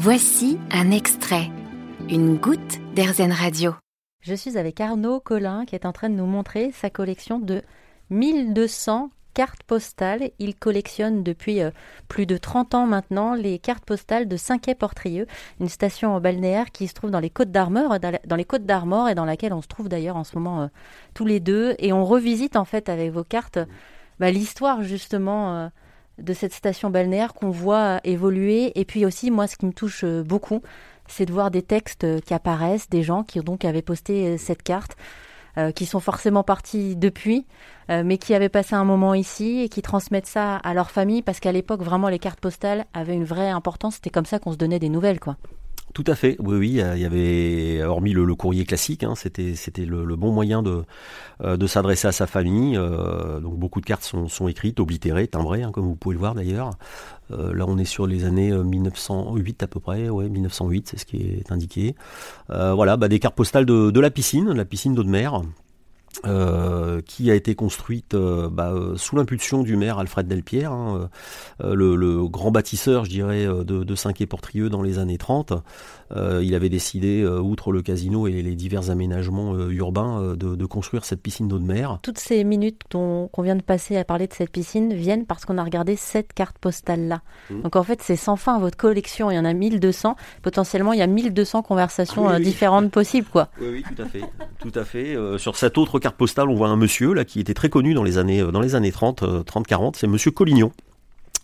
Voici un extrait, une goutte d'Airzen Radio. Je suis avec Arnaud Collin qui est en train de nous montrer sa collection de 1200 cartes postales. Il collectionne depuis euh, plus de 30 ans maintenant les cartes postales de Cinquet-Portrieux, une station balnéaire qui se trouve dans les Côtes d'Armor, dans les Côtes d'Armor et dans laquelle on se trouve d'ailleurs en ce moment euh, tous les deux. Et on revisite en fait avec vos cartes bah, l'histoire justement euh, de cette station balnéaire qu'on voit évoluer. Et puis aussi, moi, ce qui me touche beaucoup, c'est de voir des textes qui apparaissent, des gens qui donc avaient posté cette carte. Euh, qui sont forcément partis depuis, euh, mais qui avaient passé un moment ici et qui transmettent ça à leur famille parce qu'à l'époque, vraiment, les cartes postales avaient une vraie importance. C'était comme ça qu'on se donnait des nouvelles, quoi. Tout à fait, oui, oui, il y avait, hormis le, courrier classique, hein, c'était, le, bon moyen de, euh, de s'adresser à sa famille. Euh, donc beaucoup de cartes sont, écrites, oblitérées, timbrées, hein, comme vous pouvez le voir d'ailleurs. Euh, là, on est sur les années 1908 à peu près, ouais, 1908, c'est ce qui est indiqué. voilà, bah, des cartes postales de, de la piscine, la piscine d'eau de mer, euh, qui a été construite euh, bah, euh, sous l'impulsion du maire Alfred Delpierre, hein, le, grand bâtisseur, je dirais, de, de Saint-Quay-Portrieux dans les années 30. il avait décidé, outre le casino et les divers aménagements urbains, de, construire cette piscine d'eau de mer. Toutes ces minutes qu'on vient de passer à parler de cette piscine viennent parce qu'on a regardé cette carte postale-là. Mmh. Donc en fait, c'est sans fin votre collection. Il y en a 1200. Potentiellement, il y a 1200 conversations ah différentes possibles. Quoi. Oui, oui, tout à fait. tout à fait. sur cette autre carte postale, on voit un monsieur là qui était très connu dans les années, euh, dans les années 30, 30, 40. C'est monsieur Collignon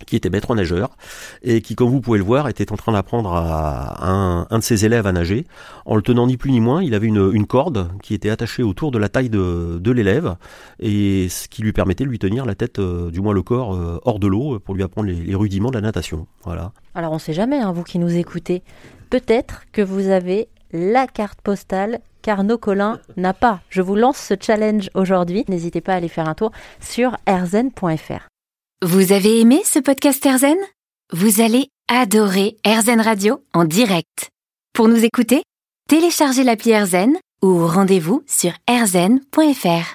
qui était maître nageur et qui, comme vous pouvez le voir, était en train d'apprendre à un, de ses élèves à nager. En le tenant ni plus ni moins, il avait une, corde qui était attachée autour de la taille de, de l'élève et ce qui lui permettait de lui tenir la tête, euh, du moins le corps, euh, hors de l'eau pour lui apprendre les, rudiments de la natation. Voilà. Alors on ne sait jamais, hein, vous qui nous écoutez, peut-être que vous avez la carte postale qu'Arnaud Collin n'a pas. Je vous lance ce challenge aujourd'hui. N'hésitez pas à aller faire un tour sur erzen.fr. Vous avez aimé ce podcast Erzen Vous allez adorer Erzen Radio en direct. Pour nous écouter, téléchargez l'appli Erzen ou rendez-vous sur erzen.fr.